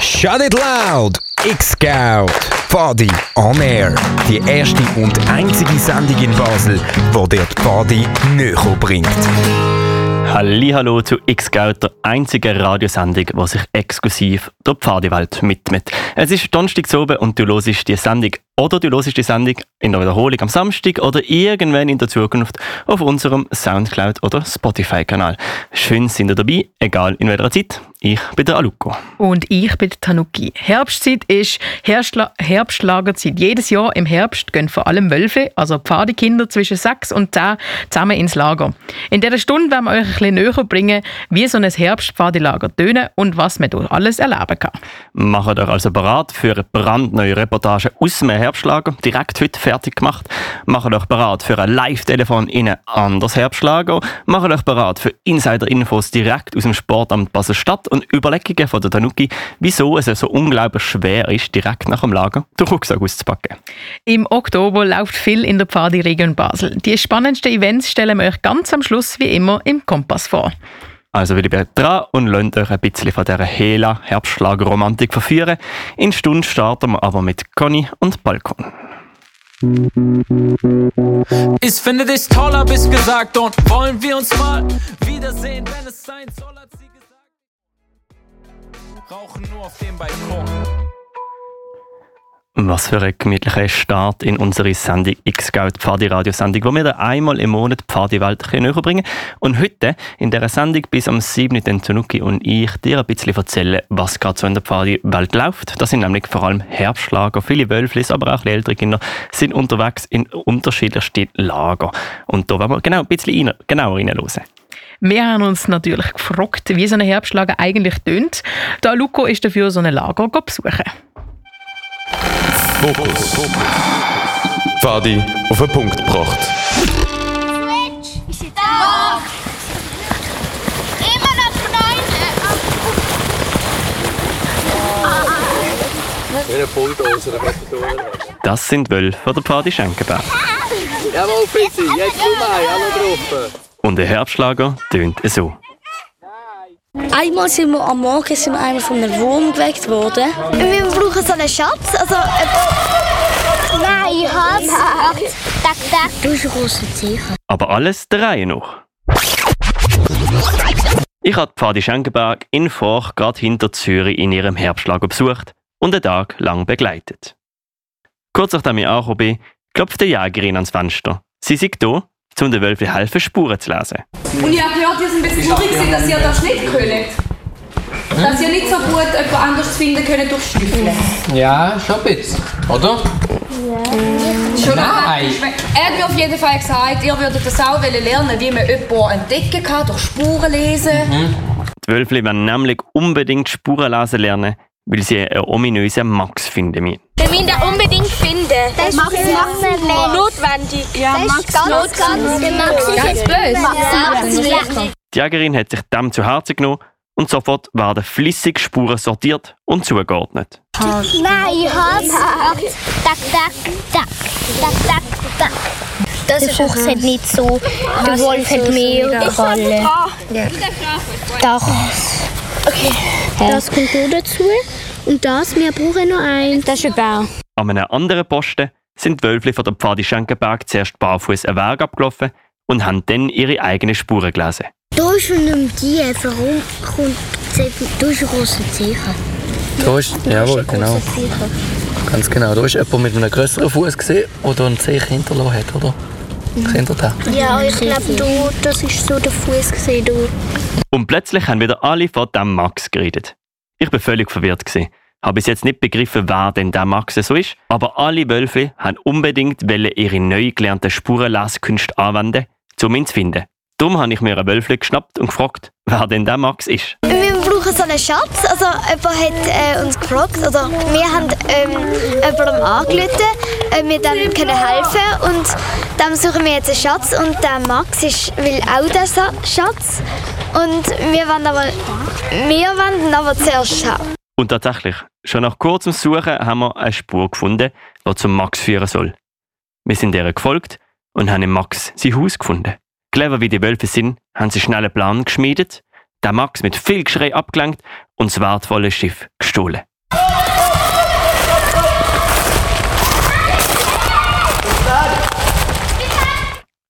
Shut it loud! X-Scout! Pfadi on Air. Die erste und einzige Sendung in Basel, wo dir die Pfadi näher bringt. Hallo zu X-Scout, der einzigen Radiosendung, die sich exklusiv der Pfadiwelt widmet. Es ist Donnerstag oben und du hörst die Sendung oder du hörst die Sendung in der Wiederholung am Samstag oder irgendwann in der Zukunft auf unserem Soundcloud- oder Spotify-Kanal. Schön sind ihr dabei, egal in welcher Zeit. Ich bin der Aluko. Und ich bin Tanuki. Herbstzeit ist Herbstla Herbstlagerzeit. Jedes Jahr im Herbst gehen vor allem Wölfe, also Pfadekinder zwischen 6 und 10, zusammen ins Lager. In dieser Stunde werden wir euch ein bisschen näher bringen, wie so ein Herbstpfadilager tönen und was man dort alles erleben kann. Macht euch also bereit für eine brandneue Reportage aus dem Herbstlager, direkt heute fertig gemacht. Macht euch bereit für ein Live-Telefon in ein anderes Herbstlager. Macht euch bereit für Insider-Infos direkt aus dem Sportamt Basel-Stadt und Überlegungen von der Tanuki, wieso es so unglaublich schwer ist, direkt nach dem Lager den Rucksack auszupacken. Im Oktober läuft viel in der Pfadi-Region Basel. Die spannendsten Events stellen wir euch ganz am Schluss wie immer im Kompass vor. Also will ich bleibt dran und lasst euch ein bisschen von dieser hela Herbstschlagerromantik verführen. In Stunde starten wir aber mit Conny und Balkon. Ich finde dich toll, hab ich gesagt, und wollen wir uns mal wiedersehen, wenn es sein soll. Rauchen nur auf dem Balkon. Was für ein gemütlicher Start in unsere Sendung X-Scout Pfadi Radiosendung, wo wir da einmal im Monat die Pfadi-Welt näher bringen Und heute in dieser Sendung bis am 7. den Tanuki und ich dir ein bisschen erzählen, was gerade so in der Pfadi-Welt läuft. Das sind nämlich vor allem Herbstlager. Viele Wölflis, aber auch ältere Kinder sind unterwegs in unterschiedlichsten Lager. Und da wollen wir genau ein bisschen genauer reinhören. Wir haben uns natürlich gefragt, wie so ein Herbstlager eigentlich tönt. Der Luco ist dafür so ein Lager besuchen. Fokus. Fadi auf den Punkt gebracht. Da! Immer noch neun! Das sind Wölfe von der Pfadi Schenkenberg. Jawohl, Fritzi, jetzt du mal, alle drauf. Und der Herbstlager tönt so. Einmal sind wir am Morgen sind wir einmal von einem Wurm geweckt worden. Wir brauchen so einen Schatz, also... Äh, nein, ich hab's. Tack, tack. Du bist ein grosser Zeichen. Aber alles der Reihe nach. Ich habe Pfadi Schenkenberg in Forch gerade hinter Zürich in ihrem Herbstlager besucht und einen Tag lang begleitet. Kurz nachdem ich angekommen bin, klopft die Jägerin ans Fenster. Sie sagt hier, um den Wölfen helfen, Spuren zu lesen. Und ich habe gehört, ihr seid ein bisschen traurig, gewesen, dass ihr das nicht könnt. Dass ihr nicht so gut jemand anders finden könnt durch Schnüffeln. Ja, schon ein bisschen, oder? Schon Nein. Er hat mir auf jeden Fall gesagt, ihr würdet das auch lernen, wie man jemanden entdecken kann, durch Spuren lesen. Die Wölfe wollen nämlich unbedingt Spuren lesen lernen, weil sie einen ominösen Max finden müssen. Wir müssen ihn unbedingt finden. Das ist Max notwendig. Ja, Max ganz, ganz, der Max ist jetzt böse. Max, Die Jägerin hat sich dem zu Herzen genommen und sofort werden flüssig Spuren sortiert und zugeordnet. Nein, ich hab's. Tack, tack, tack. Tack, tack, tack. Der Fuchs hat nicht so, der Wolf hat mehr Kralle. Das. Okay. Das kommt auch dazu. Und das, wir brauchen noch eins. Das ist ein Bär. An einem anderen Posten sind die Wölfe von der Pfadi Schenkenberg zuerst barfuß einen Weg abgelaufen und haben dann ihre eigenen Spuren gelesen. Da ist schon ein Tier. Warum kommt Da ist ein grosser Zeichen. Da ist, jawohl, genau. Ganz genau. Da ist jemand mit einem größeren Fuß gesehen, der einen Zeichen hinterlassen hat, oder? Seht ihr das? Ja, ich glaube, da, das ist so der Fuß gesehen. Und plötzlich haben wieder alle von dem Max geredet. Ich bin völlig verwirrt gewesen. Habe bis jetzt nicht begriffen, wer denn der Max so ist, aber alle Wölfe haben unbedingt wollen ihre neu gelernten Spurenleskünste anwenden, um ihn zu finden. Darum habe ich mir einen Wölfle geschnappt und gefragt, wer denn der Max ist. Wir brauchen so einen Schatz. Also jemand hat äh, uns gefragt, oder wir haben ähm, jemandem angerufen, äh, wir dann können helfen und dann suchen wir jetzt einen Schatz und der Max ist, will auch den Schatz und wir wollen aber, wir wollen aber zuerst haben. Und tatsächlich, schon nach kurzem Suchen haben wir eine Spur gefunden, die zum Max führen soll. Wir sind ihr gefolgt und haben Max sein Haus gefunden. Clever wie die Wölfe sind, haben sie schnell einen Plan geschmiedet, der Max mit viel Geschrei abgelenkt und das wertvolle Schiff gestohlen.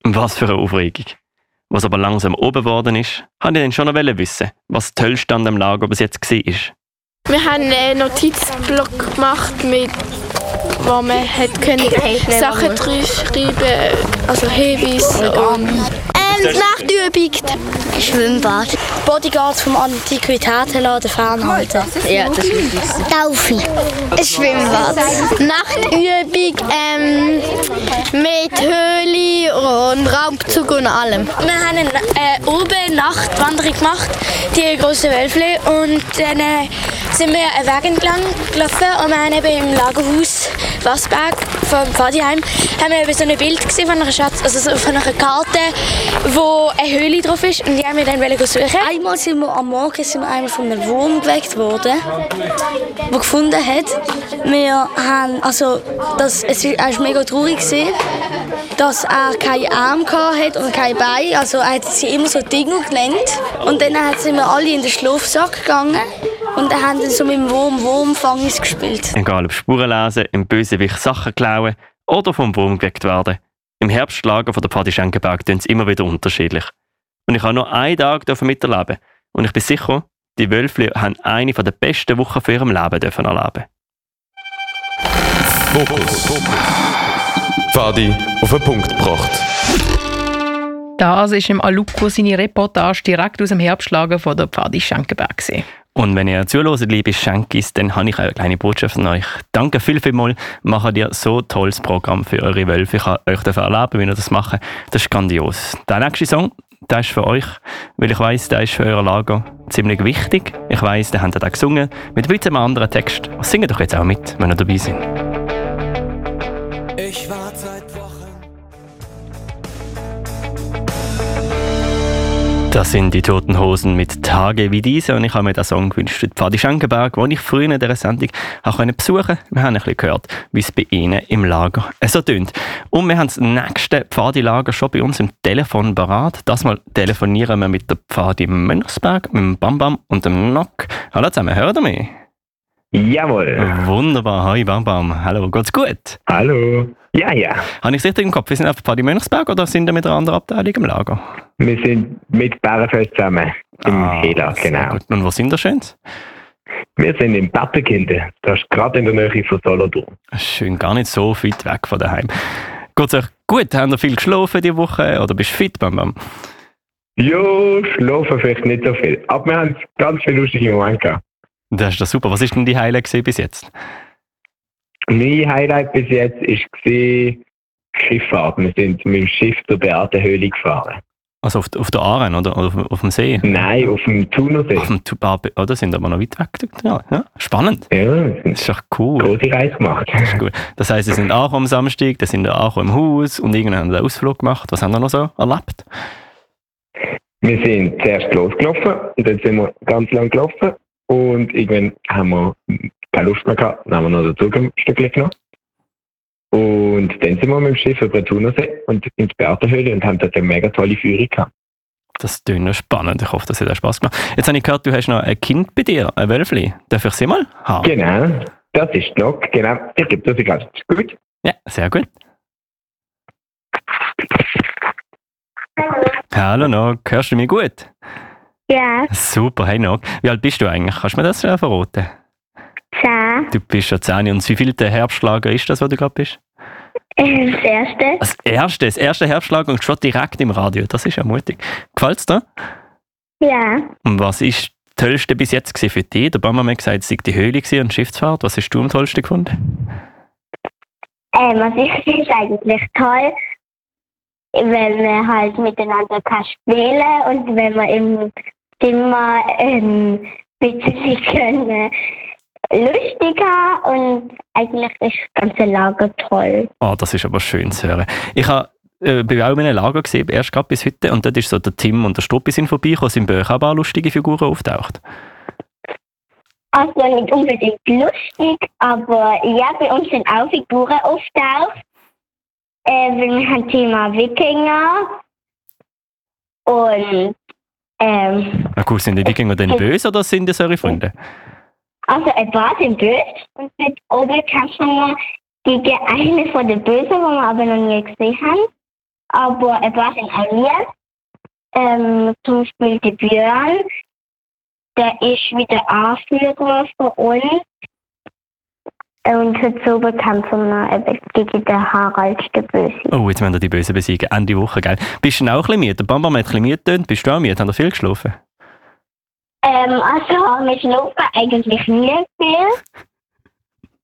Was für eine Aufregung. Was aber langsam oben geworden ist, wollte ich dann schon noch wissen, was das Tollste an dem Lager bis jetzt war. Wir haben einen Notizblock gemacht, mit, wo man hat können Sachen drin schreiben also Hinweise und Ähm, Nachtübung. Schwimmbad. Bodyguards vom Antiquitätenladen fernhalten. Ja, das wissen. Taufe. Schwimmbad. Nachtübung ähm, mit Höhle und Raumzug und allem. Wir haben eine, äh, oben Nachtwanderung gemacht, die große Wölfle. Und dann äh, sind wir einen Weg entlang gelaufen und wir haben eben im Lagerhaus Wasberg vom Pfadiheim haben wir so ein Bild gesehen von einer Schatz, also so von einer Karte, wo eine Höhle drauf ist und die haben wir dann suchen. Einmal sind wir am Morgen sind wir einmal von einem Wurm geweckt worden, der gefunden hat. Wir haben, also das, es war mega traurig gewesen, dass er keinen Arm hatte und kein Bein, also er hat sie immer so Dinge genannt. Und dann sind wir alle in den Schlafsack gegangen und dann haben wir so mit dem Wurm Wurmfangis gespielt. Egal ob Spuren lesen, im Bösewicht Sachen klauen oder vom Wurm geweckt werden. Im Herbstlager von der Pfadi Schenkenberg tun es immer wieder unterschiedlich. Und ich habe nur einen Tag miterleben und ich bin sicher, die Wölfli haben eine der besten Wochen für ihrem Leben dürfen erleben. Fokus. Fadi auf den Punkt gebracht. Das ist im Aluko seine Reportage direkt aus dem Herbstlager von der Pfadi Schenkenberg. Und wenn ihr zuhört, liebe Schenkis, dann habe ich eine kleine Botschaft an euch. Danke viel, viel mal. Macht ihr so tolles Programm für eure Wölfe. Ich kann euch dafür erleben, wie ihr das macht. Das ist grandios. Der nächste Song, der ist für euch, weil ich weiss, der ist für euer Lager ziemlich wichtig. Ich weiss, der habt ihr da gesungen, mit ein bisschen anderen Text. Singt doch jetzt auch mit, wenn ihr dabei seid. Das sind die Toten Hosen mit Tage wie diese und ich habe mir den Song gewünscht. Die Pfadi Schenkenberg, wo ich früher in dieser Sendung auch besuchen konnte. Wir haben ein bisschen gehört, wie es bei Ihnen im Lager so tönt. Und wir haben das nächste Pfadi-Lager schon bei uns im Telefon parat. Das mal telefonieren wir mit der Pfadi Mönchsberg, mit dem Bam Bam und dem Nock. Hallo zusammen, hört ihr mich? Jawohl. Wunderbar, hi Bam Bam. Hallo, geht's gut? Hallo. Ja, ja. Habe ich es richtig im Kopf? Wir sind auf Pfadi Mönchsberg oder sind wir mit einer anderen Abteilung im Lager? Wir sind mit Bärenfest zusammen im Ah, Hela, genau. gut. Und wo sind wir schön? Wir sind in Battenkinde. Das ist gerade in der Nähe von Solothurn. Schön, gar nicht so weit weg von daheim. Geht's euch gut? Habt ihr viel geschlafen diese Woche oder bist du fit, Bam Bam? Jo, schlafen vielleicht nicht so viel. Aber wir haben ganz viele lustige Momente gehabt. Das ist doch super. Was ist denn die Highlight gewesen bis jetzt? Mein Highlight bis jetzt war Schifffahrt. Wir sind mit dem Schiff zur Beatenhöhle gefahren. Also auf, auf der Aaren oder, oder auf, auf dem See? Nein, auf dem Thunersee. Auf dem Tu- ah, Oder sind aber noch weit weg? Ja, ja. Spannend. Ja, Das ist doch cool. große Reise gemacht. Das ist gut. Das heisst, sie sind auch am Samstag, dann sind auch im Haus und irgendwann haben sie einen Ausflug gemacht. Was haben sie noch so erlebt? Wir sind zuerst losgelaufen und dann sind wir ganz lang gelaufen und irgendwann haben wir keine Luft mehr gehabt, dann haben wir noch den Zug ein Stückchen genommen. Und dann sind wir mit dem Schiff über den Thunersee und in die Berthenhöhle und haben dort eine mega tolle Führung gehabt. Das klingt noch spannend. Ich hoffe, das hat auch Spaß gemacht. Jetzt habe ich gehört, du hast noch ein Kind bei dir, ein Wölfli. Darf ich sie mal haben? Genau, das ist Lok, genau. Ich gebe das ganz gut. Ja, sehr gut. Hallo Nog, hörst du mich gut? Ja, Super, hey Nog. Wie alt bist du eigentlich? Kannst du mir das äh, verraten? Zehn. Du bist schon 10 und wie viel der Herbstlager ist das, wo du gerade bist? Äh, Das erste. Das erste, das erste Herbstlager und schon direkt im Radio. Das ist ja mutig. Gefällt es dir? Ja. Und was ist das Tollste bis jetzt für dich? Der Bama hat gesagt, es sei die Höhle und die Schiffsfahrt. Was hast du am tollsten gefunden? Ähm, also ich finde es eigentlich toll, wenn man halt miteinander kann spielen und wenn man im Zimmer ähm, ein bisschen können, lustig haben und eigentlich ist das ganze Lager toll. Oh, das ist aber schön zu hören. Ich habe äh, bin auch in einem Lager gesehen, erst gerade bis heute, und dort ist so der Tim und der Struppi sind vorbeigekommen, sind bei euch auch ein paar lustige Figuren auftaucht. Also nicht unbedingt lustig, aber ja, bei uns sind auch Figuren auftaucht. Äh, wir haben Thema Wikinger und Ähm, Na gut, sind die Wikinger denn böse oder sind das eure Freunde? Also ein paar sind böse und mit oben kämpfen wir gegen eine von den Bösen, die wir aber noch nie gesehen haben. Aber paar sind auch lieb. Ähm, zum Beispiel der Björn, der ist wieder Anführer von uns. Und heute oben kämpfen wir eben gegen den Harald, der Böse. Oh, jetzt werden wir die Bösen besiegen. Ende Woche, gell? Bist du auch ein bisschen müde? Der Bambam hat ein bisschen müde. Bist du auch müde? Haben ihr viel geschlafen? Ähm, also wir schlafen eigentlich nie viel.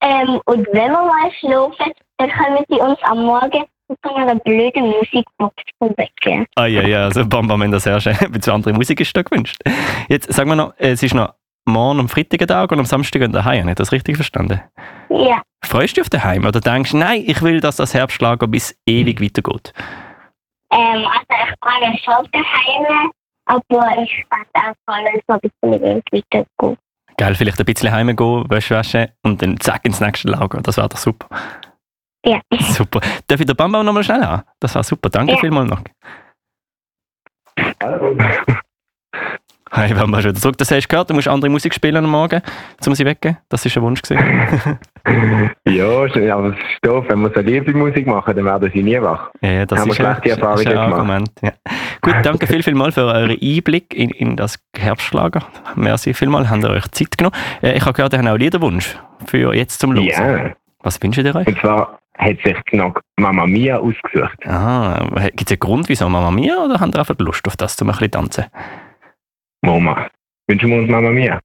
Ähm, und wenn wir mal schlafen, dann können sie uns am Morgen mit so einer blöden Musikbox wecken. Ah ja, ja, also Bambam, wenn das herrscht, ein bisschen andere Musik ist da gewünscht. Jetzt sagen wir noch, es ist noch morgen am Freitag Tag und am Samstag daheim. Habe ich das richtig verstanden? Ja. Freust du dich auf daheim oder denkst du, nein, ich will, dass das Herbstlager bis ewig weitergeht? Ähm, also ich freue mich schon daheim, aber ich fand auch voll, so ein bisschen weitergehen. Geil, vielleicht ein bisschen heimgehen, Wäsche waschen und dann zack ins nächste Lager. Das wäre doch super. Ja. Super. Darf ich den Bambam noch mal schnell an? Das war super. Danke Ja. vielmals noch. Hey, wir haben schon zurück. Das hast du gehört, du musst andere Musik spielen am Morgen, um sie weggehen. Das war ein Wunsch. gewesen. Ja, aber es ist doof, wenn wir so liebe Musik machen, dann werden sie nie wach. ja, ja, das Haben wir ist ein, schlechte ist Erfahrungen ein gemacht. Argument. Ja. Gut, danke viel, viel mal für euren Einblick in, in das Herbstlager. Merci vielmal, habt ihr euch Zeit genommen. Äh, ich habe gehört, ihr habt auch Liederwunsch für jetzt zum Losen. Ja. Was wünscht ihr euch? Und zwar hat sich noch Mama Mia ausgesucht. Ah, gibt es einen Grund, wieso Mama Mia, oder habt ihr einfach Lust auf das, um ein bisschen tanzen? Mama. Wünschen wir uns Mama Mia?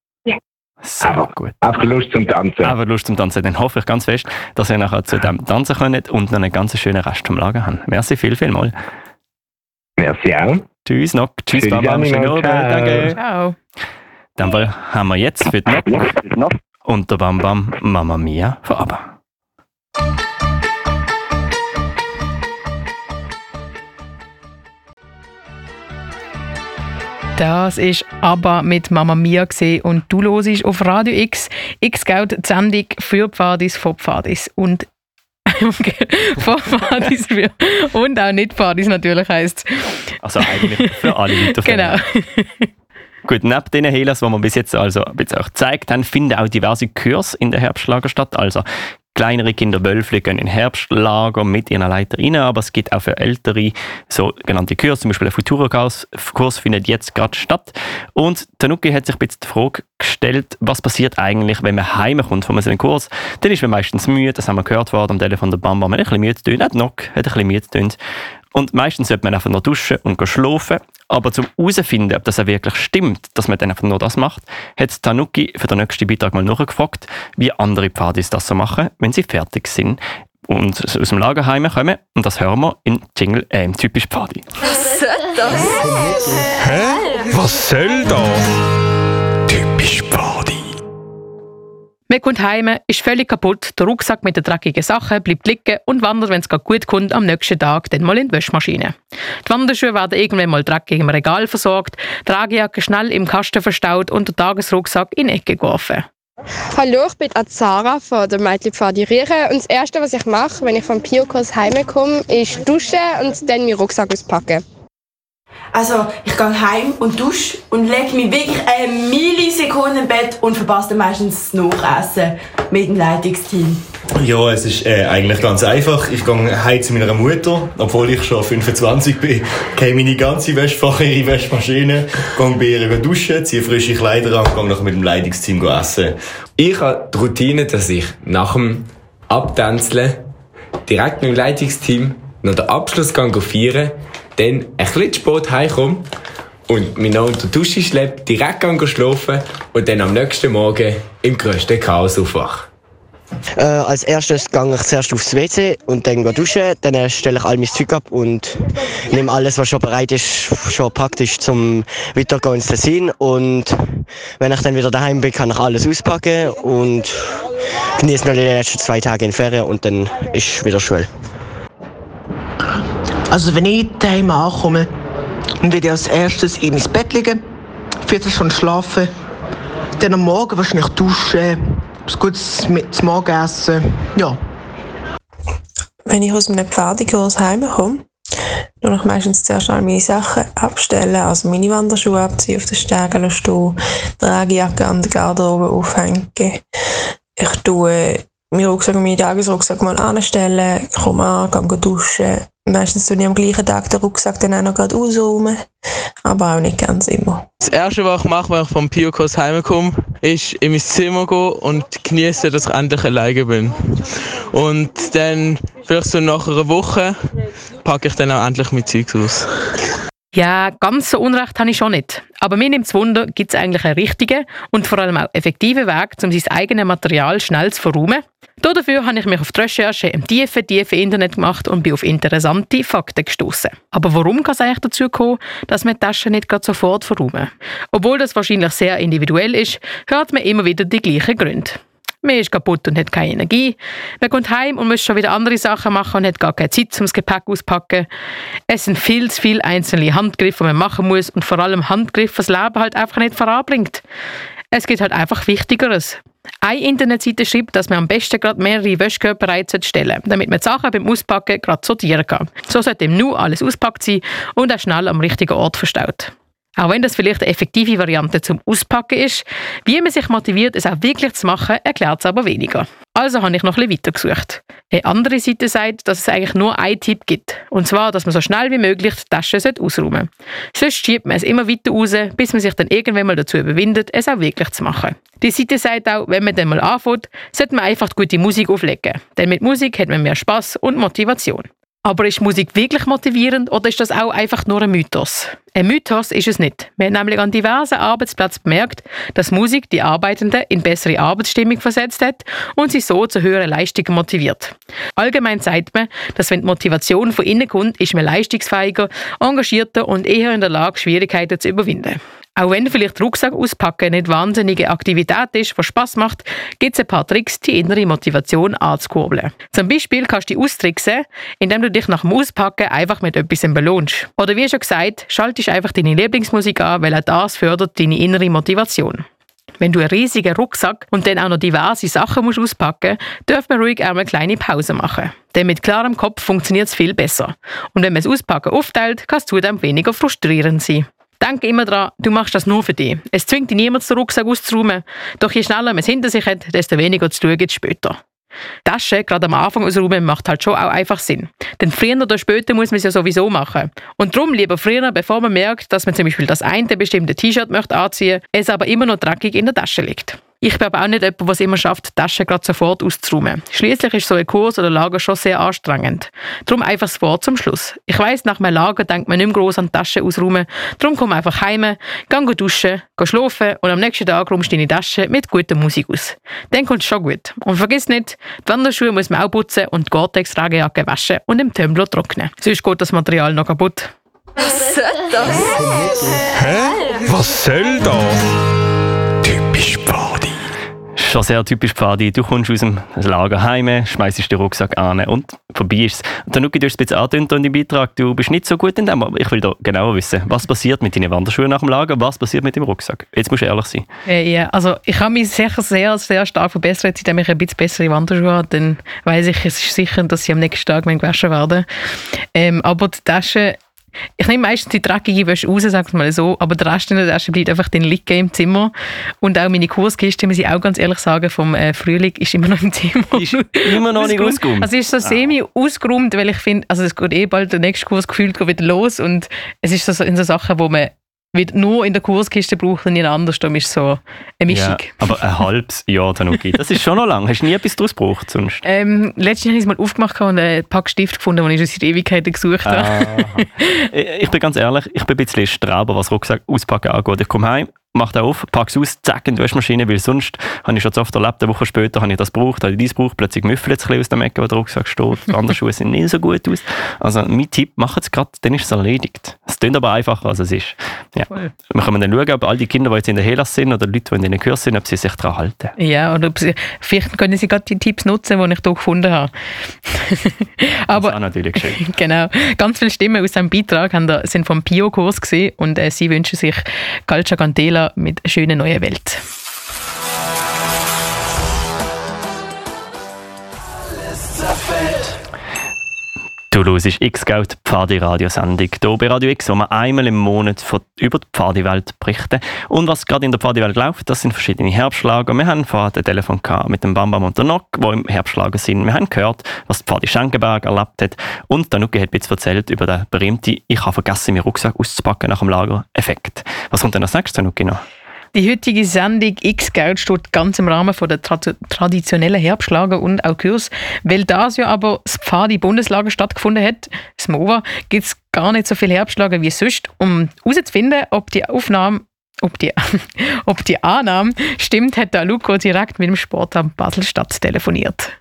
Sehr gut. Einfach Lust zum Tanzen. Aber Lust zum Tanzen. Dann hoffe ich ganz fest, dass ihr nachher zu dem tanzen könnt und noch einen ganz schönen Rest vom Lager habt. Merci viel, viel mal. Merci auch. Tschüss, Nock. Tschüss, Tschüss, Baba. Schönen Abend. Danke. Ciao. Dann haben wir jetzt für die Nock und der Bam Bam Mama Mia von ABBA. Das ist aber mit Mama Mia gesehen und du hörst auf Radio X. X geht die Sendung für Pfadis, von Pfadis und von Pfadis für, und auch nicht Pfadis natürlich heisst Also eigentlich für alle Leute Genau. Gut, neben den Helas, die wir bis jetzt also auch gezeigt haben, finden auch diverse Kurse in der Herbstlager statt. Also kleinere Kinder, Wölfle, gehen in Herbstlager mit ihren Leiter rein, aber es gibt auch für ältere sogenannte Kurse, zum Beispiel ein Futura-Kurs Kurs findet jetzt gerade statt. Und Tanuki hat sich ein bisschen die Frage gestellt, was passiert eigentlich, wenn man heimkommt von einem Kurs? Dann ist man meistens müde, das haben wir gehört worden am Telefon der Bamba, man hat ein bisschen müde getönt, hat Nock, hat ein bisschen müde getönt. Und meistens sollte man einfach noch duschen und schlafen. Aber zum herauszufinden, ob das auch wirklich stimmt, dass man dann einfach nur das macht, hat Tanuki für den nächsten Beitrag mal nachgefragt, wie andere Pfadis das so machen, wenn sie fertig sind und aus dem Lagerheim kommen. Und das hören wir in Jingle, äh, im typisch Pfadi. Was soll das? Hä? Was soll das? Typisch Pfadi. Man kommt heim, ist völlig kaputt, der Rucksack mit den dreckigen Sachen bleibt liegen und wandert, wenn es gut kommt, am nächsten Tag dann mal in die Wäschmaschine. Die Wanderschuhe werden irgendwann mal dreckig im Regal versorgt, die Tragejacke schnell im Kasten verstaut und der Tagesrucksack in die Ecke geworfen. Hallo, ich bin Azara von der Mädchenpfadi Riere und das Erste, was ich mache, wenn ich vom Piokurs heimkomme, ist duschen und dann meinen Rucksack auspacken. Also, ich gehe heim und dusche und lege mich wirklich eine Millisekunde im Bett und verpasse dann meistens das Nachessen mit dem Leitungsteam. Ja, es ist äh, eigentlich ganz einfach. Ich gehe heim zu meiner Mutter, obwohl ich schon 25 bin, gehe meine ganze Wäschfach in ihre Wäschmaschine, gehe bei ihr duschen, ziehe frische Kleider an und gehe nachher mit dem Leitungsteam essen. Ich habe die Routine, dass ich nach dem Abtänzeln direkt mit dem Leitungsteam noch den Abschluss feiern, dann ein bisschen zu heimkomme und mich noch unter die Dusche schleppe, direkt schlafen und dann am nächsten Morgen im grössten Chaos aufwache. Äh, als erstes gehe ich zuerst aufs WC und dann gehe duschen. Dann stelle ich all mein Zeug ab und nehme alles, was schon bereit ist, schon praktisch zum Weitergehen ins Tessin. Und wenn ich dann wieder daheim bin, kann ich alles auspacken und genieße noch die letzten zwei Tage in Ferien und dann ist wieder Schule. Also wenn ich daheim ankomme, dann werde ich als erstes in mein Bett liegen, Viertelstunde schlafen, dann am Morgen wahrscheinlich duschen, was Gutes mit zum Morgen essen, ja. Wenn ich aus einem Pfadekurs heimkomme, tue ich meistens zuerst all meine Sachen abstellen, also meine Wanderschuhe abziehen, auf den Stegen stehen, die Regenjacke an der Garderobe aufhängen. Ich tue meinen Rucksack und meinen Tagesrucksack mal anstellen, komme an, gehe duschen. Meistens tue ich am gleichen Tag den Rucksack dann auch noch gerade ausräumen, aber auch nicht ganz immer. Das Erste, was ich mache, wenn ich vom Piokurs heimkomme, ist in mein Zimmer gehen und genießen, dass ich endlich alleine bin. Und dann, vielleicht so nach einer Woche, packe ich dann auch endlich mein Zeug aus. Ja, ganz so Unrecht habe ich schon nicht. Aber mir nimmt es Wunder, gibt es eigentlich einen richtigen und vor allem auch effektiven Weg, um sein eigenes Material schnell zu verräumen? Dafür habe ich mich auf die Recherche im tiefen, tiefen Internet gemacht und bin auf interessante Fakten gestoßen. Aber warum kann es eigentlich dazu kommen, dass man die Taschen nicht gerade sofort verräumen? Obwohl das wahrscheinlich sehr individuell ist, hört man immer wieder die gleichen Gründe. Man ist kaputt und hat keine Energie. Man kommt heim und muss schon wieder andere Sachen machen und hat gar keine Zeit, um das Gepäck auszupacken. Es sind viel zu viele einzelne Handgriffe, die man machen muss und vor allem Handgriffe, das Leben halt einfach nicht voranbringt. Es gibt halt einfach Wichtigeres. Eine Internetseite schreibt, dass man am besten gerade mehrere Wäschkörper stellen damit man die Sachen beim Auspacken gerade sortieren kann. So sollte im Nu alles auspackt sein und auch schnell am richtigen Ort verstaut. Auch wenn das vielleicht eine effektive Variante zum Auspacken ist, wie man sich motiviert, es auch wirklich zu machen, erklärt es aber weniger. Also habe ich noch ein bisschen weitergesucht. Eine andere Seite sagt, dass es eigentlich nur einen Tipp gibt. Und zwar, dass man so schnell wie möglich die Tasche ausräumen sollte. Sonst schiebt man es immer weiter raus, bis man sich dann irgendwann mal dazu überwindet, es auch wirklich zu machen. Die Seite sagt auch, wenn man dann mal anfängt, sollte man einfach gute Musik auflegen. Denn mit Musik hat man mehr Spaß und Motivation. Aber ist Musik wirklich motivierend oder ist das auch einfach nur ein Mythos? Ein Mythos ist es nicht. Wir haben nämlich an diversen Arbeitsplätzen bemerkt, dass Musik die Arbeitenden in bessere Arbeitsstimmung versetzt hat und sie so zu höheren Leistungen motiviert. Allgemein sagt man, dass wenn die Motivation von innen kommt, ist man leistungsfähiger, engagierter und eher in der Lage, Schwierigkeiten zu überwinden. Auch wenn vielleicht Rucksack auspacken nicht wahnsinnige Aktivität ist, die Spaß macht, gibt es ein paar Tricks, die innere Motivation anzukurbeln. Zum Beispiel kannst du dich austricksen, indem du dich nach dem Auspacken einfach mit etwas belohnst. Oder wie schon gesagt, schaltest einfach deine Lieblingsmusik an, weil auch das fördert deine innere Motivation. Wenn du einen riesigen Rucksack und dann auch noch diverse Sachen musst auspacken musst, darf man ruhig einmal eine kleine Pause machen. Denn mit klarem Kopf funktioniert es viel besser. Und wenn man das Auspacken aufteilt, kann es zudem weniger frustrierend sein. Denk immer daran, du machst das nur für dich. Es zwingt dich niemand, den Rucksack auszuräumen. Doch je schneller man es hinter sich hat, desto weniger zu tun gibt es später. Tasche gerade am Anfang ausräumen macht halt schon auch einfach Sinn. Denn früher oder später muss man es ja sowieso machen. Und darum lieber früher, bevor man merkt, dass man zum Beispiel das eine bestimmte T-Shirt möchte anziehen, es aber immer noch dreckig in der Tasche liegt. Ich bin aber auch nicht jemand, der es immer schafft, die Tasche gerade sofort auszuräumen. Schließlich ist so ein Kurs oder Lager schon sehr anstrengend. Darum einfach das Wort zum Schluss. Ich weiss, nach einem Lager denkt man nicht mehr gross an die Tasche ausräumen. Darum komm einfach heim, geh duschen, geh schlafen und am nächsten Tag räumst du deine Tasche mit guter Musik aus. Dann kommt es schon gut. Und vergiss nicht, die Wanderschuhe muss man auch putzen und die Gore-Tex-Tragejacke waschen und im Tumbler trocknen. Sonst geht das Material noch kaputt. Was soll das? Hä? Was soll das? Typisch Pfadi. Schon sehr typisch Pfadi. Du kommst aus dem Lager heim, schmeißt den Rucksack an und vorbei ist es. Und dann du hast ein bisschen angetönt in deinem Beitrag, du bist nicht so gut in dem, aber ich will da genauer wissen, was passiert mit deinen Wanderschuhen nach dem Lager, was passiert mit dem Rucksack? Jetzt musst du ehrlich sein. Äh, ja, also ich habe mich sicher sehr, sehr stark verbessert, seitdem ich ein bisschen bessere Wanderschuhe habe. Dann weiss ich, es ist sicher, dass sie am nächsten Tag gewaschen werden. Ähm, aber die Tasche ich nehme meistens die dreckige Wäsche raus, sag mal so, aber der Rest in der Tasche bleibt einfach dann liegen im Zimmer. Und auch meine Kurskiste, muss ich auch ganz ehrlich sagen, vom äh, Frühling ist immer noch im Zimmer. Ist immer noch nicht ausgeräumt? Also es ist so semi ausgeräumt, weil ich finde, also es geht eh bald der nächste Kurs gefühlt wieder los und es ist so in so Sachen, wo man nur in der Kurskiste braucht und nicht anders. Da ist so eine Mischung. Ja, aber ein halbes Jahr Tanuki, das ist schon noch lang. Hast du nie etwas daraus gebraucht sonst? Ähm, letztens habe ich es mal aufgemacht und einen Pack Stift gefunden, den ich schon seit Ewigkeiten gesucht habe. Ah. ich bin ganz ehrlich, ich bin ein bisschen Straber, was Rucksack auspacken angeht. Ich komme heim, mache den auf, es aus, zack in die Waschmaschine, weil sonst habe ich schon so oft erlebt, eine Woche später habe ich das gebraucht, habe ich dies gebraucht, plötzlich müffelt es aus dem Ecke, wo der Rucksack steht, die anderen Schuhe sehen nicht so gut aus. Also mein Tipp, macht es gerade, dann ist es erledigt. Es klingt aber einfacher, als es ist. Ja. Wir können dann schauen, ob all die Kinder, die jetzt in der Helas sind oder Leute, die in den Kurs sind, ob sie sich daran halten. Ja, oder sie, vielleicht können sie gerade die Tipps nutzen, die ich hier gefunden habe. aber, das ist natürlich schön. genau. Ganz viele Stimmen aus diesem Beitrag sind vom Pio-Kurs gesehen und äh, sie wünschen sich Calcia Candela mit schönen neue Welt. Du hörst X-Geld, Pfadi-Radiosendung hier bei Radio X, wo wir einmal im Monat von, über die Pfadi-Welt berichten. Und was gerade in der Pfadi-Welt läuft, das sind verschiedene Herbstlager. Wir haben vorhin ein Telefon mit dem Bambam und der Nock, die im Herbstlager sind. Wir haben gehört, was Pfadi Schenkenberg erlebt hat. Und der Nucki hat bisschen erzählt über den berühmten «Ich habe vergessen, meinen Rucksack auszupacken nach dem Lager»-Effekt. Was kommt denn als nächstes, Nucki, noch? Die heutige Sendung X Geld steht ganz im Rahmen der tra traditionellen Herbstlager und auch Kurs. Weil das ja aber das Pfadi Bundeslager stattgefunden hat, das MOVA, gibt es gar nicht so viele Herbstlager wie sonst. Um herauszufinden, ob die Aufnahme ob die, ob die Annahme stimmt, hat der Luco direkt mit dem Sportamt Basel-Stadt telefoniert.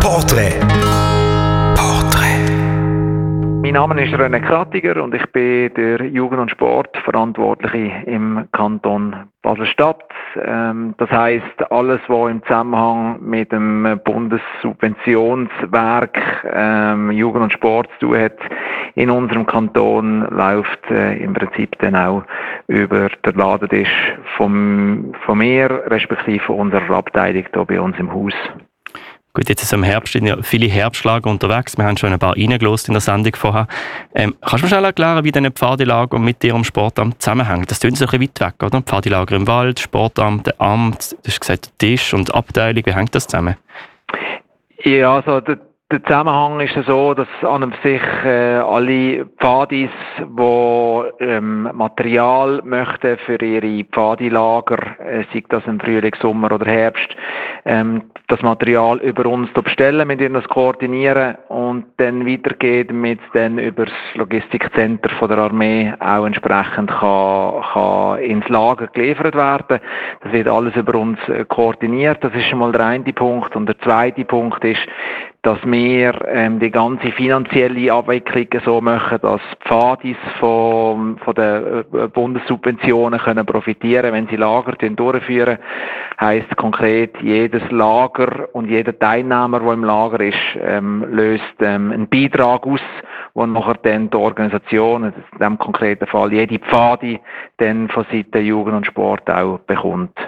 Porträt mein Name ist René Krattiger und ich bin der Jugend- und Sportverantwortliche im Kanton Basel-Stadt. Ähm, das heißt alles, was im Zusammenhang mit dem Bundessubventionswerk ähm, Jugend und Sport zu tun hat, in unserem Kanton läuft äh, im Prinzip dann auch über den Ladentisch vom, von mir, respektive unserer Abteilung hier bei uns im Haus. Gut, jetzt ist im Herbst sind ja viele Herbstlager unterwegs. Wir haben schon ein paar reingelost in der Sendung vorher. Ähm, kannst du mir schnell erklären, wie diese Pfadilager mit Ihrem Sportamt zusammenhängen? Das tun so ein bisschen weit weg, oder? Pfadilager im Wald, Sportamt, Amt, du hast gesagt Tisch und Abteilung. Wie hängt das zusammen? Ja, also der, der Zusammenhang ist so, dass an und sich äh, alle Pfadis, die ähm, Material möchten für ihre Pfadilager, äh, sei das im Frühling, Sommer oder Herbst, ähm, das Material über uns bestellen, mit ihnen das koordinieren und dann weitergeht mit dann über das Logistikcenter von der Armee auch entsprechend kann, kann ins Lager geliefert werden. Das wird alles über uns äh, koordiniert. Das ist schon mal der eine Punkt. Und der zweite Punkt ist, dass wir ähm, die ganze finanzielle Abwicklung so machen, dass Pfadis von, von den äh, Bundessubventionen können profitieren, wenn sie Lager durchführen. Heißt konkret, jedes Lager und jeder Teilnehmer, der im Lager ist, ähm, löst ähm, einen Beitrag aus, wo nachher dann die Organisation, in diesem konkreten Fall jede Pfadi, dann von Seiten Jugend und Sport auch bekommt.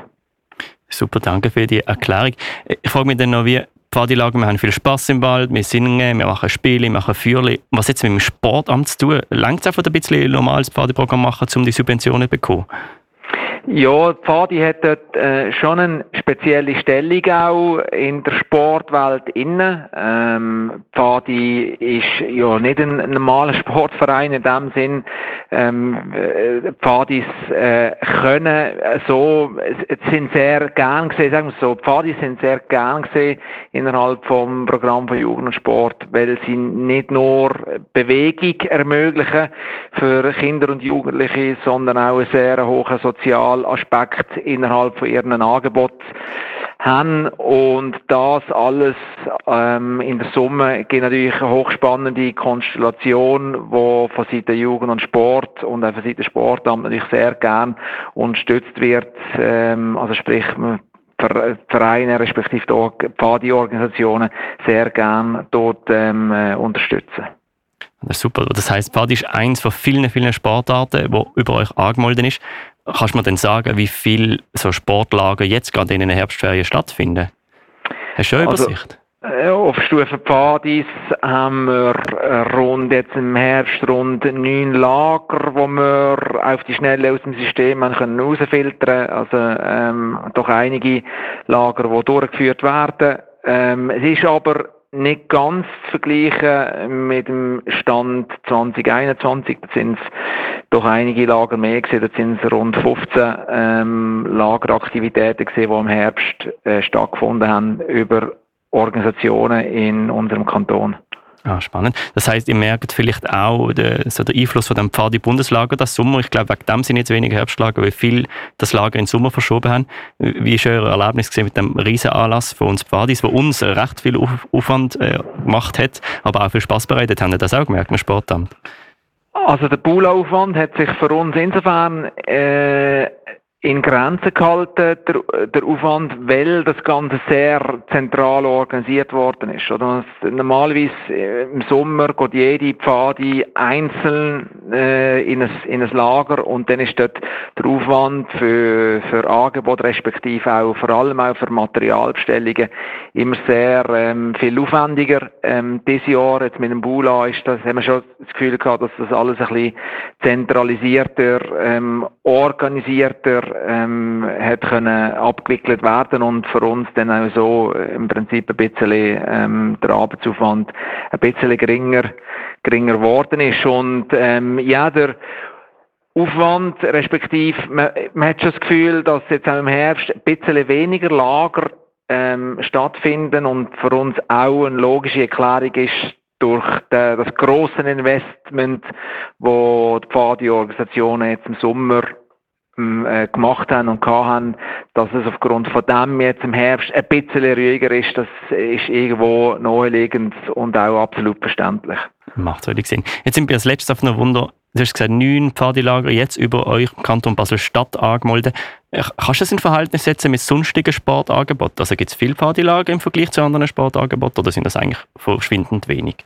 Super, danke für die Erklärung. Ich frage mich dann noch, wie Pfadilager, wir haben viel Spaß im Wald, wir singen, wir machen Spiele, wir machen Feuerli. Was jetzt mit dem Sportamt zu tun? Längt es einfach ein bisschen normales Pfadiprogramm machen, um die Subventionen zu bekommen? Ja, Pfadi hat dort äh, schon eine spezielle Stellung auch in der Sportwelt inne. Ähm, Pfadi ist ja nicht ein, normaler Sportverein in dem Sinn. Ähm, äh, Pfadis äh, können so, sind sehr gern gesehen, sagen wir so, Pfadis sind sehr gern gesehen innerhalb vom Programm von Jugend und Sport, weil sie nicht nur Bewegung ermöglichen für Kinder und Jugendliche, sondern auch einen sehr hohen sozialen Aspekt innerhalb von ihren Angebot haben und das alles ähm, in der Summe gibt natürlich eine hochspannende Konstellation, wo von Seiten Jugend und Sport und auch von Seiten Sportamt natürlich sehr gern unterstützt wird, ähm, also sprich Vereine respektive auch Pfadi-Organisationen sehr gern dort ähm, äh, unterstützen. Das super. Das heißt, Pfadi ist eins von vielen, vielen Sportarten, wo über euch angemeldet ist. Kannst du mir denn sagen, wie viele so Sportlager jetzt gerade in den Herbstferien stattfinden? Hast du eine also, Übersicht? Also, auf Stufe Pfadis haben wir rund jetzt im Herbst rund neun Lager, wo wir auf die Schnelle aus dem System können rausfiltern Also ähm, doch einige Lager, die durchgeführt werden. Ähm, es ist aber nicht ganz zu vergleichen mit dem Stand 2021. Da sind es doch einige Lager mehr gewesen. Da sind es rund 15 ähm, Lageraktivitäten gewesen, die im Herbst äh, stattgefunden haben über Organisationen in unserem Kanton. Ah, spannend. Das heißt, ihr merkt vielleicht auch den, so den Einfluss von dem Pfadi Bundeslager das Sommer. Ich glaube, wegen dem sind jetzt weniger Herbstlager, weil viel das Lager in den Sommer verschoben haben. Wie ist euer Erlebnis mit dem Riesenanlass von uns Pfadis, wo uns recht viel Aufwand äh, gemacht hat, aber auch viel Spaß bereitet? Haben ihr das auch gemerkt im Sportamt? Also der Poolaufwand hat sich für uns insofern äh, in Grenzen gehalten, der, der Aufwand, weil das Ganze sehr zentral organisiert worden ist. Oder? Normalerweise äh, im Sommer geht jede Pfade einzeln äh, in, ein, in ein Lager und dann ist dort der Aufwand für, für Angebot, respektive auch vor allem auch für Materialbestellungen immer sehr ähm, viel aufwendiger. Ähm, dieses Jahr jetzt mit dem Bula ist das, haben wir schon das Gefühl gehabt, dass das alles ein bisschen zentralisierter, ähm, organisierter ähm, hat können abgewickelt werden und für uns dann auch so im Prinzip ein bisschen ähm, der Arbeitsaufwand ein bisschen geringer geringer geworden ist. Und ähm, ja der Aufwand, respektive man, man hat schon das Gefühl, dass jetzt auch im Herbst ein bisschen weniger Lager ähm, stattfinden und für uns auch eine logische Erklärung ist, durch das große Investment, wo die Pfadi-Organisationen jetzt im Sommer äh, gemacht haben und haben, dass es aufgrund von dem jetzt im Herbst ein bisschen ruhiger ist, das ist irgendwo naheliegend und auch absolut verständlich. Macht völlig Sinn. Jetzt sind wir als letztes auf einer Wunder, du hast gesagt, neun Pfadilager jetzt über euch im Kanton Basel-Stadt angemeldet. Äh, kannst du das in Verhältnis setzen mit sonstigen Sportangeboten? Also gibt es viele Pfadilager im Vergleich zu anderen Sportangeboten oder sind das eigentlich verschwindend wenig?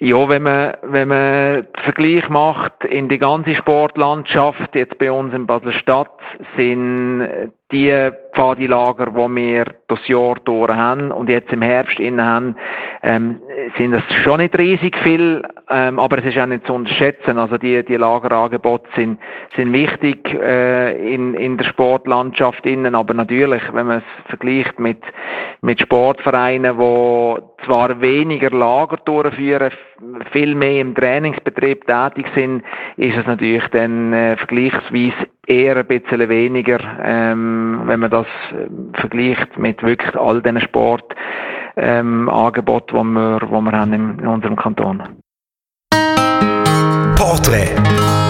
Ja, wenn man, wenn man den Vergleich macht in die ganze Sportlandschaft, jetzt bei uns in Basel-Stadt, sind die Pfadilager, die wir das Jahr durch haben und jetzt im Herbst innen haben, ähm, sind das schon nicht riesig viel, ähm, aber es ist auch nicht zu unterschätzen. Also die, die Lagerangebote sind, sind wichtig äh, in, in der Sportlandschaft innen, aber natürlich, wenn man es vergleicht mit, mit Sportvereinen, die zwar weniger Lager durchführen, viel mehr im Trainingsbetrieb tätig sind, ist es natürlich dann äh, vergleichsweise eher ein bisschen weniger, ähm, wenn man das äh, vergleicht mit wirklich all den Sportangeboten, ähm, die wir, die wir haben in, unserem Kanton. Porträt.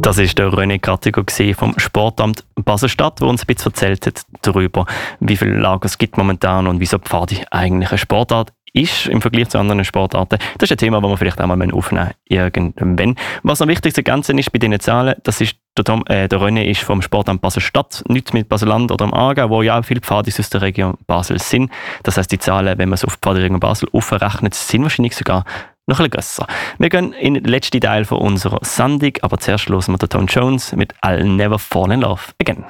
Das ist der René Kattigo vom Sportamt Basel-Stadt, der uns ein bisschen erzählt hat darüber, wie viele Lager es gibt momentan und wieso Pfadi eigentlich eine Sportart ist im Vergleich zu anderen Sportarten. Das ist ein Thema, das wir vielleicht auch mal aufnehmen irgendwann. Was am wichtigsten Ganzen ist bei diesen Zahlen, das ist der, Tom, äh, der René ist vom Sportamt Basel-Stadt, nicht mit Basel-Land oder am Aargau, wo ja auch viele Pfadis aus der Region Basel sind. Das heißt, die Zahlen, wenn man es auf die Pfadiregion Basel aufrechnet, sind wahrscheinlich sogar noch ein bisschen grösser. Wir gehen in den letzten Teil von unserer Sendung, aber zuerst hören wir Tom Jones mit I'll Never Fall in Love Again.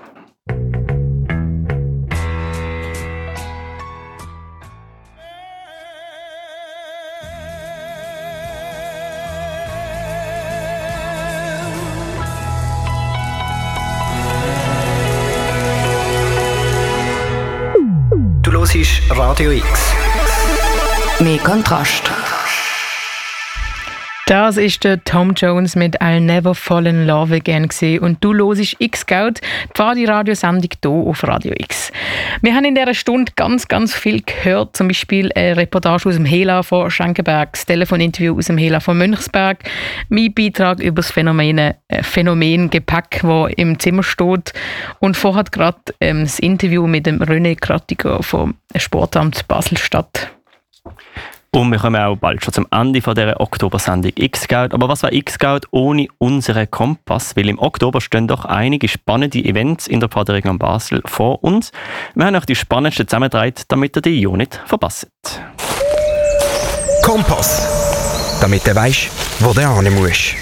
Du hörst Radio X. Mehr Kontrast. Das ist der Tom Jones mit I'll Never Fall in Love Again gewesen. und du hörst X-Scout, die Pfadi-Radiosendung hier auf Radio X. Wir haben in dieser Stunde ganz, ganz viel gehört, zum Beispiel eine Reportage aus dem Hela von Schenkenberg, das Telefoninterview aus dem Hela von Mönchsberg, mein Beitrag über das Phänomen, äh, Phänomen Gepäck, das im Zimmer steht und vorher gerade ähm, das Interview mit dem René Krattiger vom Sportamt Basel-Stadt. Und wir kommen auch bald schon zum Ende von dieser Oktober-Sendung X-Scout. Aber was war X-Scout ohne unseren Kompass? Weil im Oktober stehen doch einige spannende Events in der Pfadregion Basel vor uns. Wir haben auch die spannendsten zusammengetragen, damit ihr die ja nicht verpasst. Kompass. Damit du weißt, wo du hin musst.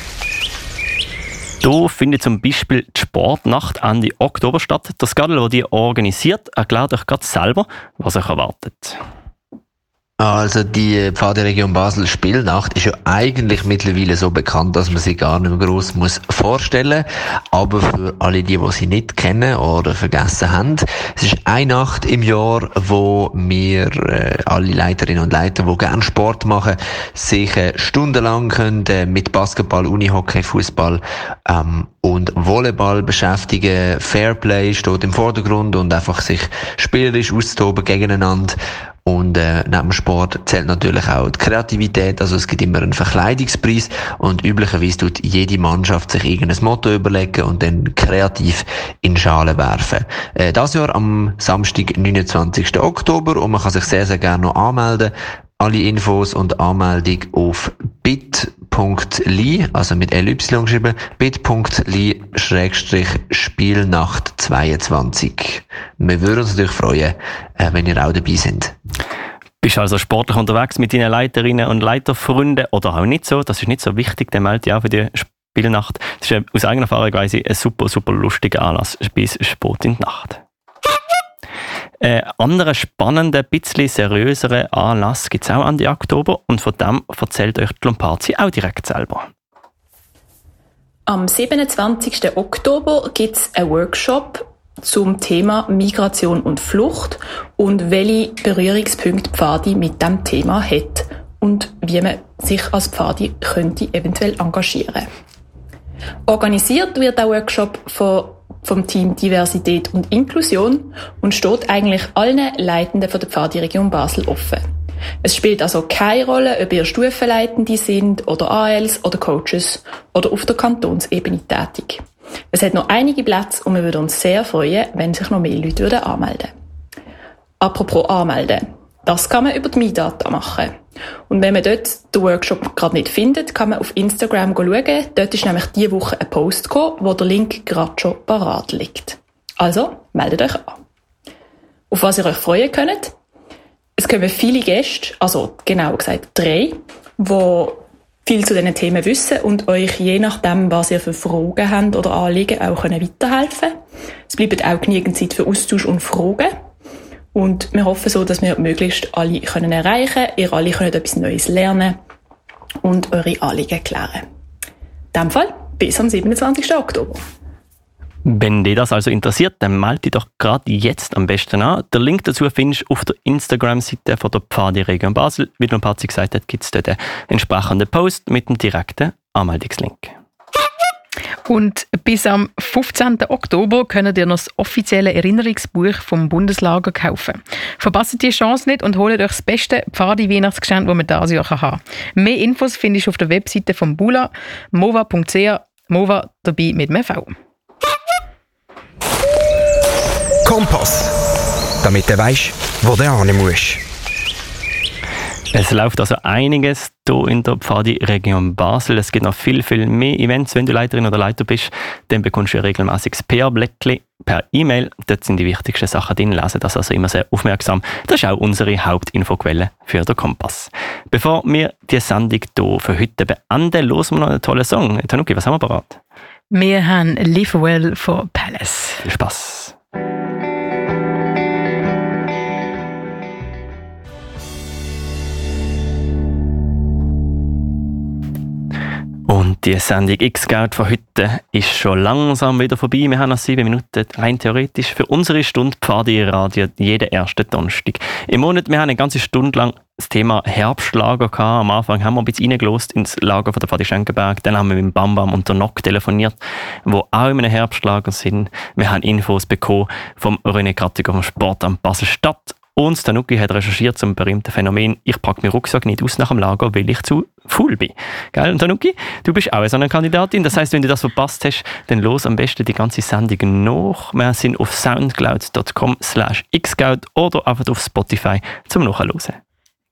Hier findet zum Beispiel die Sportnacht Ende Oktober statt. Das Gadel, das die organisiert, erklärt euch gerade selber, was euch erwartet. Also die Pfaderegion Basel Spielnacht ist ja eigentlich mittlerweile so bekannt, dass man sie gar nicht mehr gross muss vorstellen. Aber für alle die, die sie nicht kennen oder vergessen haben, es ist eine Nacht im Jahr, wo wir äh, alle Leiterinnen und Leiter, die gerne Sport machen, sich äh, stundenlang können äh, mit Basketball, Unihockey, Fußball ähm, und Volleyball beschäftigen. Fairplay steht im Vordergrund und einfach sich spielerisch auszutoben gegeneinander und äh, neben dem Sport zählt natürlich auch die Kreativität. Also es gibt immer einen Verkleidungspreis und üblicherweise tut jede Mannschaft sich irgendein Motto überlegen und dann kreativ in Schale werfen. Äh, das Jahr am Samstag, 29. Oktober und man kann sich sehr, sehr gerne noch anmelden. Alle Infos und Anmeldung auf bit.ly also mit LY geschrieben, bit.ly schrägstrich Spielnacht 22. Wir würden uns natürlich freuen, äh, wenn ihr auch dabei seid. Bist also sportlich unterwegs mit deinen Leiterinnen und Leiterfreunden oder auch nicht so? Das ist nicht so wichtig, dann melde dich auch für die Spielnacht. Das ist aus eigener Erfahrung ein super, super lustiger Anlass bis spät in die Nacht. Einen anderen spannenden, bisschen seriöseren Anlass gibt es auch Ende Oktober und von dem erzählt euch die Lomparzi auch direkt selber. Am 27. Oktober gibt es einen Workshop zum Thema Migration und Flucht und welche Berührungspunkte Pfadi mit dem Thema hat und wie man sich als Pfadi könnte eventuell engagieren. Organisiert wird der Workshop von, vom Team Diversität und Inklusion und steht eigentlich allen Leitenden von der Pfadi-Region Basel offen. Es spielt also keine Rolle, ob ihr Stufenleitende sind oder ALs oder Coaches oder auf der Kantonsebene tätig. Es hat noch einige Plätze und wir würden uns sehr freuen, wenn sich noch mehr Leute würden anmelden Apropos anmelden. Das kann man über die MyData machen. Und wenn man dort den Workshop gerade nicht findet, kann man auf Instagram schauen. Dort ist nämlich diese Woche ein Post gekommen, wo der Link gerade schon parat liegt. Also, meldet euch an. Auf was ihr euch freuen könnt? Es kommen viele Gäste, also genauer gesagt drei, die viel zu diesen Themen wissen und euch je nachdem, was ihr für Fragen habt oder Anliegen, auch weiterhelfen können. Es bleibt auch genügend Zeit für Austausch und Fragen. Und wir hoffen so, dass wir möglichst alle können erreichen können, ihr alle könnt etwas Neues lernen und eure Anliegen klären. In diesem Fall bis am 27. Oktober. Wenn dich das also interessiert, dann melde dich doch gerade jetzt am besten an. Der Link dazu findest du auf der Instagram-Seite von der Pfadi Region Basel. Wie der Patzi gesagt hat, gibt es dort einen entsprechenden Post mit dem direkten Anmeldungslink. Und bis am 15. Oktober könnt ihr noch das offizielle Erinnerungsbuch vom Bundeslager kaufen. Verpasst die Chance nicht und holt euch das beste Pfadi-Weihnachtsgeschenk, das man dieses Jahr haben kann. Mehr Infos findest du auf der Webseite vom Bula, mova.ch, mova dabei mit einem V. Kompass. Damit du weißt, wo du hin musst. Es läuft also einiges hier in der Pfadi-Region Basel. Es gibt noch viel, viel mehr Events. Wenn du Leiterin oder Leiter bist, dann bekommst du regelmäßig das PR-Blättchen per E-Mail. Dort sind die wichtigsten Sachen drin. Lesen das also immer sehr aufmerksam. Das ist auch unsere Hauptinfoquelle für den Kompass. Bevor wir die Sendung hier für heute beenden, hören wir noch einen tollen Song. Tanuki, was haben wir parat? Wir haben Live Well for Palace. Viel Spaß. Und die Sendung X-Scout von heute ist schon langsam wieder vorbei. Wir haben noch sieben Minuten rein theoretisch für unsere Stunde Pfadi Radio jeden ersten Donnerstag. Im Monat, wir haben eine ganze Stunde lang das Thema Herbstlager gehabt. Am Anfang haben wir ein bisschen reingelost ins Lager von der Pfadi Schenkenberg. Dann haben wir mit dem Bambam und der Nock telefoniert, wo auch in einem Herbstlager sind. Wir haben Infos bekommen vom René Krattiger vom Sportamt Basel-Stadt und Tanuki hat recherchiert zum berühmten Phänomen, ich packe meinen Rucksack nicht aus nach dem Lager, weil ich zu faul bin. Gell? Und Tanuki, du bist auch so eine Kandidatin. Das heißt, wenn du das verpasst hast, dann los am besten die ganze Sendung noch. Wir sind auf soundcloud.com slash xscout oder einfach auf Spotify zum Nachhören.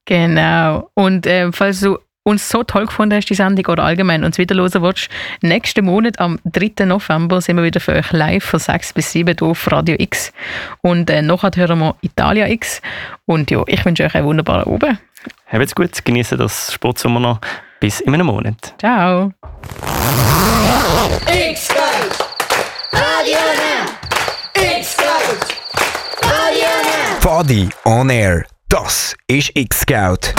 Genau. Und äh, falls du uns so toll gefunden hast, die Sendung, oder allgemein uns wieder hören willst, nächsten Monat, am 3. November, sind wir wieder für euch live von 6 bis 7 Uhr auf Radio X. Und äh, nachher hören wir Italia X. Und ja, ich wünsche euch einen wunderbaren Abend. Habt's gut, genießen das Sportsommer noch. Bis in einem Monat. Ciao. X-Scout! Radio Now! X-Scout! Radio Now! Fadi on Air. Das ist X-Scout.